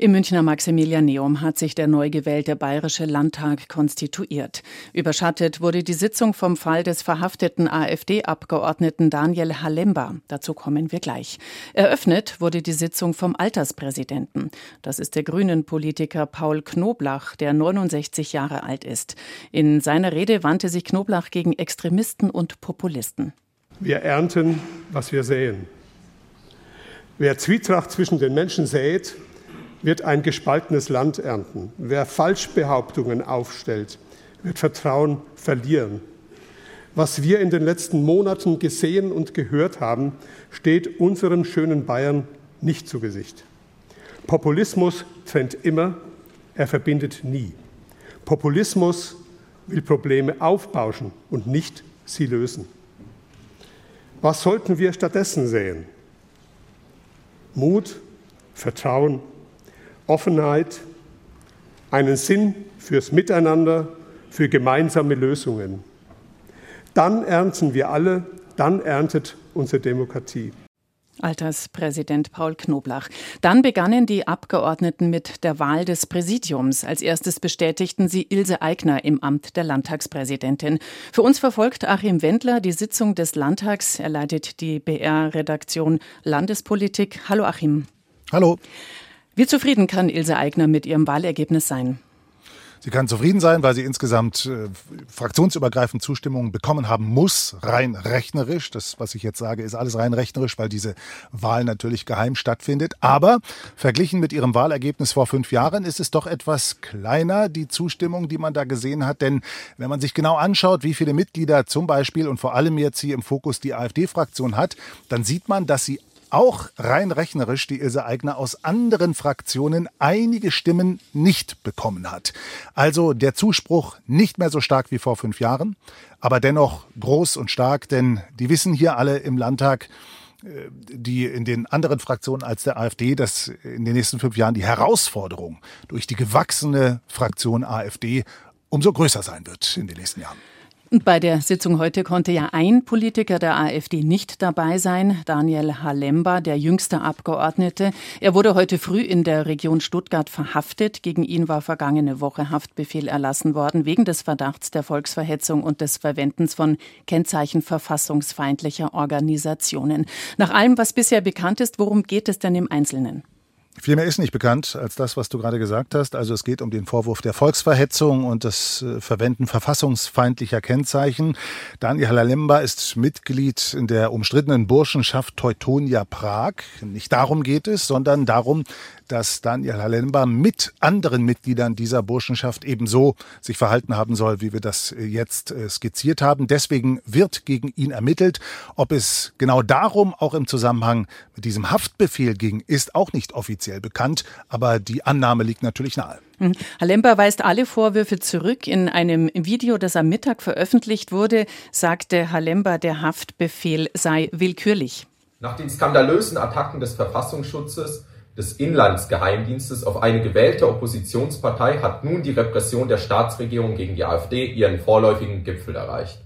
Im Münchner Maximilianeum hat sich der neu gewählte Bayerische Landtag konstituiert. Überschattet wurde die Sitzung vom Fall des verhafteten AfD-Abgeordneten Daniel Halemba. Dazu kommen wir gleich. Eröffnet wurde die Sitzung vom Alterspräsidenten. Das ist der Grünen-Politiker Paul Knoblach, der 69 Jahre alt ist. In seiner Rede wandte sich Knoblach gegen Extremisten und Populisten. Wir ernten, was wir säen. Wer Zwietracht zwischen den Menschen sät, wird ein gespaltenes Land ernten. Wer Falschbehauptungen aufstellt, wird Vertrauen verlieren. Was wir in den letzten Monaten gesehen und gehört haben, steht unserem schönen Bayern nicht zu Gesicht. Populismus trennt immer, er verbindet nie. Populismus will Probleme aufbauschen und nicht sie lösen. Was sollten wir stattdessen sehen? Mut, Vertrauen, Offenheit, einen Sinn fürs Miteinander, für gemeinsame Lösungen. Dann ernten wir alle, dann erntet unsere Demokratie. Alterspräsident Paul Knoblach. Dann begannen die Abgeordneten mit der Wahl des Präsidiums. Als erstes bestätigten sie Ilse Aigner im Amt der Landtagspräsidentin. Für uns verfolgt Achim Wendler die Sitzung des Landtags. Er leitet die BR-Redaktion Landespolitik. Hallo Achim. Hallo. Wie zufrieden kann Ilse Aigner mit ihrem Wahlergebnis sein? Sie kann zufrieden sein, weil sie insgesamt äh, fraktionsübergreifend Zustimmung bekommen haben muss, rein rechnerisch. Das, was ich jetzt sage, ist alles rein rechnerisch, weil diese Wahl natürlich geheim stattfindet. Aber verglichen mit ihrem Wahlergebnis vor fünf Jahren ist es doch etwas kleiner, die Zustimmung, die man da gesehen hat. Denn wenn man sich genau anschaut, wie viele Mitglieder zum Beispiel und vor allem jetzt hier im Fokus die AfD-Fraktion hat, dann sieht man, dass sie auch rein rechnerisch die Ilse Aigner aus anderen Fraktionen einige Stimmen nicht bekommen hat. Also der Zuspruch nicht mehr so stark wie vor fünf Jahren, aber dennoch groß und stark, denn die wissen hier alle im Landtag, äh, die in den anderen Fraktionen als der AfD, dass in den nächsten fünf Jahren die Herausforderung durch die gewachsene Fraktion AfD umso größer sein wird in den nächsten Jahren. Bei der Sitzung heute konnte ja ein Politiker der AfD nicht dabei sein, Daniel Halemba, der jüngste Abgeordnete. Er wurde heute früh in der Region Stuttgart verhaftet. Gegen ihn war vergangene Woche Haftbefehl erlassen worden wegen des Verdachts der Volksverhetzung und des Verwendens von Kennzeichen verfassungsfeindlicher Organisationen. Nach allem, was bisher bekannt ist, worum geht es denn im Einzelnen? Viel mehr ist nicht bekannt als das, was du gerade gesagt hast. Also es geht um den Vorwurf der Volksverhetzung und das äh, Verwenden verfassungsfeindlicher Kennzeichen. Daniel Halemba ist Mitglied in der umstrittenen Burschenschaft Teutonia Prag. Nicht darum geht es, sondern darum, dass Daniel Halemba mit anderen Mitgliedern dieser Burschenschaft ebenso sich verhalten haben soll, wie wir das äh, jetzt äh, skizziert haben. Deswegen wird gegen ihn ermittelt. Ob es genau darum auch im Zusammenhang mit diesem Haftbefehl ging, ist auch nicht offiziell bekannt, aber die Annahme liegt natürlich nahe. Hm. Halemba weist alle Vorwürfe zurück. In einem Video, das am Mittag veröffentlicht wurde, sagte Halemba, der Haftbefehl sei willkürlich. Nach den skandalösen Attacken des Verfassungsschutzes des Inlandsgeheimdienstes auf eine gewählte Oppositionspartei hat nun die Repression der Staatsregierung gegen die AfD ihren vorläufigen Gipfel erreicht.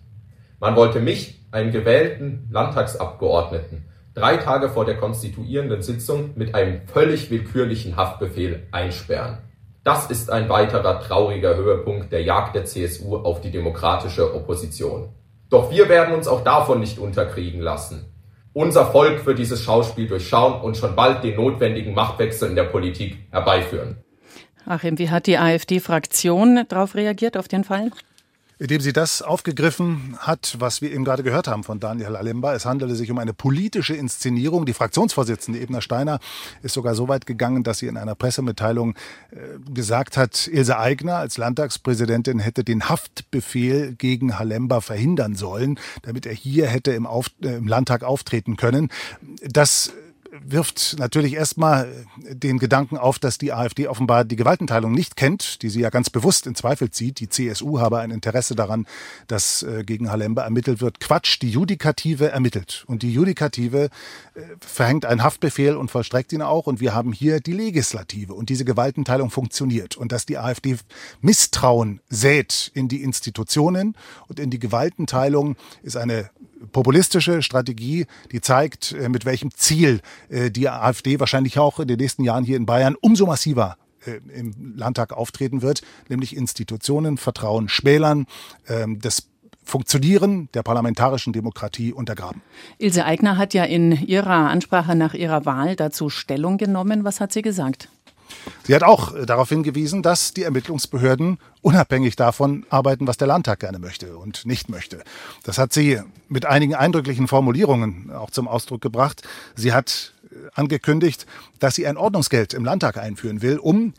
Man wollte mich, einen gewählten Landtagsabgeordneten, drei Tage vor der konstituierenden Sitzung mit einem völlig willkürlichen Haftbefehl einsperren. Das ist ein weiterer trauriger Höhepunkt der Jagd der CSU auf die demokratische Opposition. Doch wir werden uns auch davon nicht unterkriegen lassen. Unser Volk wird dieses Schauspiel durchschauen und schon bald den notwendigen Machtwechsel in der Politik herbeiführen. Achim, wie hat die AfD-Fraktion darauf reagiert, auf den Fall? Indem sie das aufgegriffen hat, was wir eben gerade gehört haben von Daniel Alemba. Es handelte sich um eine politische Inszenierung. Die Fraktionsvorsitzende Ebner Steiner ist sogar so weit gegangen, dass sie in einer Pressemitteilung äh, gesagt hat, Ilse Aigner als Landtagspräsidentin hätte den Haftbefehl gegen Halemba verhindern sollen, damit er hier hätte im, Auf, äh, im Landtag auftreten können. Das wirft natürlich erstmal den Gedanken auf, dass die AfD offenbar die Gewaltenteilung nicht kennt, die sie ja ganz bewusst in Zweifel zieht. Die CSU habe ein Interesse daran, dass äh, gegen Halemba ermittelt wird. Quatsch, die Judikative ermittelt. Und die Judikative äh, verhängt einen Haftbefehl und vollstreckt ihn auch. Und wir haben hier die Legislative. Und diese Gewaltenteilung funktioniert. Und dass die AfD Misstrauen sät in die Institutionen und in die Gewaltenteilung, ist eine populistische Strategie, die zeigt, äh, mit welchem Ziel äh, die AfD wahrscheinlich auch in den nächsten Jahren hier in Bayern umso massiver äh, im Landtag auftreten wird, nämlich Institutionen, Vertrauen schmälern, ähm, das Funktionieren der parlamentarischen Demokratie untergraben. Ilse Aigner hat ja in ihrer Ansprache nach ihrer Wahl dazu Stellung genommen. Was hat sie gesagt? Sie hat auch äh, darauf hingewiesen, dass die Ermittlungsbehörden unabhängig davon arbeiten, was der Landtag gerne möchte und nicht möchte. Das hat sie mit einigen eindrücklichen Formulierungen auch zum Ausdruck gebracht. Sie hat äh, angekündigt, dass sie ein Ordnungsgeld im Landtag einführen will, um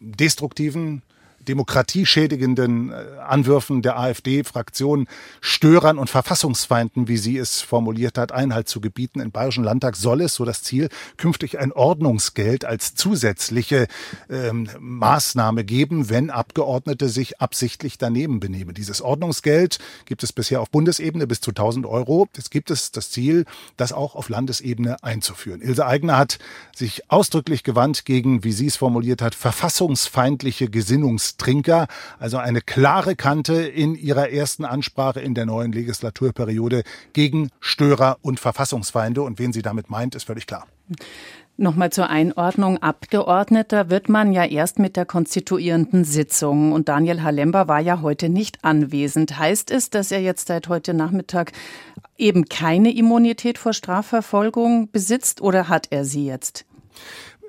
destruktiven demokratieschädigenden äh, Anwürfen der AfD-Fraktion Störern und Verfassungsfeinden, wie sie es formuliert hat, Einhalt zu gebieten. Im Bayerischen Landtag soll es, so das Ziel, künftig ein Ordnungsgeld als zusätzliche ähm, Maßnahme geben, wenn Abgeordnete sich absichtlich daneben benehmen. Dieses Ordnungsgeld gibt es bisher auf Bundesebene bis zu 1000 Euro. Jetzt gibt es das Ziel, das auch auf Landesebene einzuführen. Ilse Aigner hat sich ausdrücklich gewandt gegen, wie sie es formuliert hat, verfassungsfeindliche Gesinnungs Trinker, also eine klare Kante in ihrer ersten Ansprache in der neuen Legislaturperiode gegen Störer und Verfassungsfeinde. Und wen sie damit meint, ist völlig klar. Nochmal zur Einordnung. Abgeordneter wird man ja erst mit der konstituierenden Sitzung. Und Daniel Halember war ja heute nicht anwesend. Heißt es, dass er jetzt seit heute Nachmittag eben keine Immunität vor Strafverfolgung besitzt oder hat er sie jetzt?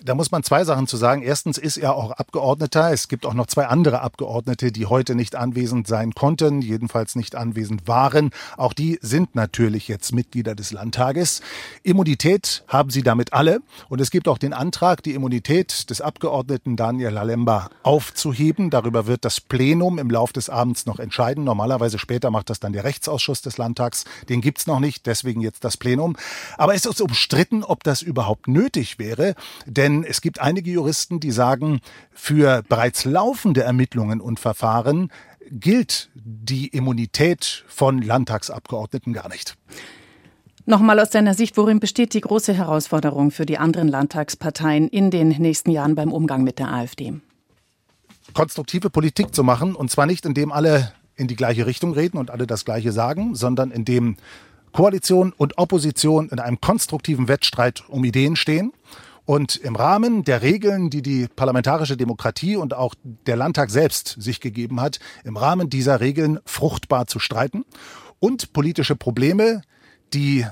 Da muss man zwei Sachen zu sagen. Erstens ist er auch Abgeordneter. Es gibt auch noch zwei andere Abgeordnete, die heute nicht anwesend sein konnten, jedenfalls nicht anwesend waren. Auch die sind natürlich jetzt Mitglieder des Landtages. Immunität haben sie damit alle. Und es gibt auch den Antrag, die Immunität des Abgeordneten Daniel Lalemba aufzuheben. Darüber wird das Plenum im Laufe des Abends noch entscheiden. Normalerweise später macht das dann der Rechtsausschuss des Landtags. Den gibt's noch nicht, deswegen jetzt das Plenum. Aber es ist umstritten, ob das überhaupt nötig wäre. Denn denn es gibt einige Juristen, die sagen, für bereits laufende Ermittlungen und Verfahren gilt die Immunität von Landtagsabgeordneten gar nicht. Nochmal aus deiner Sicht, worin besteht die große Herausforderung für die anderen Landtagsparteien in den nächsten Jahren beim Umgang mit der AfD? Konstruktive Politik zu machen, und zwar nicht, indem alle in die gleiche Richtung reden und alle das Gleiche sagen, sondern indem Koalition und Opposition in einem konstruktiven Wettstreit um Ideen stehen und im Rahmen der Regeln, die die parlamentarische Demokratie und auch der Landtag selbst sich gegeben hat, im Rahmen dieser Regeln fruchtbar zu streiten und politische Probleme, die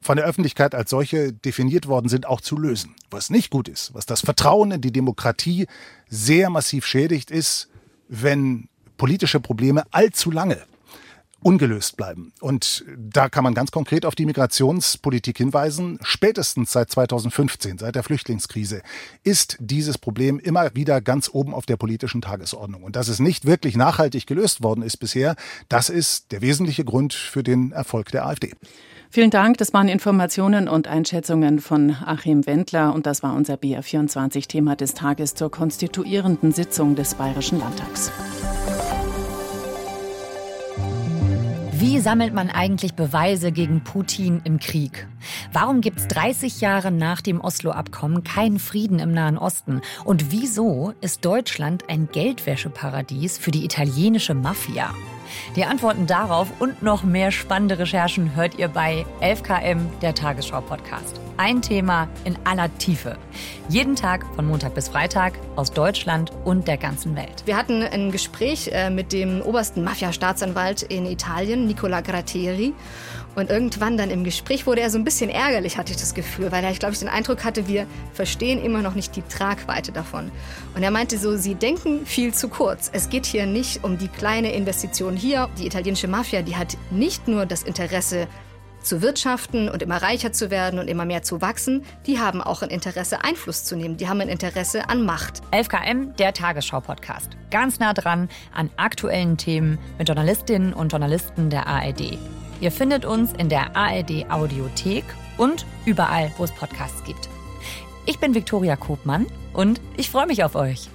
von der Öffentlichkeit als solche definiert worden sind, auch zu lösen. Was nicht gut ist, was das Vertrauen in die Demokratie sehr massiv schädigt, ist, wenn politische Probleme allzu lange ungelöst bleiben. Und da kann man ganz konkret auf die Migrationspolitik hinweisen. Spätestens seit 2015, seit der Flüchtlingskrise, ist dieses Problem immer wieder ganz oben auf der politischen Tagesordnung. Und dass es nicht wirklich nachhaltig gelöst worden ist bisher, das ist der wesentliche Grund für den Erfolg der AfD. Vielen Dank. Das waren Informationen und Einschätzungen von Achim Wendler. Und das war unser BR24-Thema des Tages zur konstituierenden Sitzung des Bayerischen Landtags. Wie sammelt man eigentlich Beweise gegen Putin im Krieg? Warum gibt es 30 Jahre nach dem Oslo-Abkommen keinen Frieden im Nahen Osten? Und wieso ist Deutschland ein Geldwäscheparadies für die italienische Mafia? Die Antworten darauf und noch mehr spannende Recherchen hört ihr bei 11KM, der Tagesschau-Podcast. Ein Thema in aller Tiefe. Jeden Tag von Montag bis Freitag aus Deutschland und der ganzen Welt. Wir hatten ein Gespräch äh, mit dem obersten Mafia-Staatsanwalt in Italien, Nicola Gratteri. Und irgendwann dann im Gespräch wurde er so ein bisschen ärgerlich, hatte ich das Gefühl, weil er, glaube, ich den Eindruck hatte, wir verstehen immer noch nicht die Tragweite davon. Und er meinte so, sie denken viel zu kurz. Es geht hier nicht um die kleine Investition hier. Die italienische Mafia, die hat nicht nur das Interesse, zu wirtschaften und immer reicher zu werden und immer mehr zu wachsen, die haben auch ein Interesse, Einfluss zu nehmen. Die haben ein Interesse an Macht. 11KM, der Tagesschau-Podcast. Ganz nah dran an aktuellen Themen mit Journalistinnen und Journalisten der ARD. Ihr findet uns in der ARD Audiothek und überall, wo es Podcasts gibt. Ich bin Viktoria Kobmann und ich freue mich auf euch.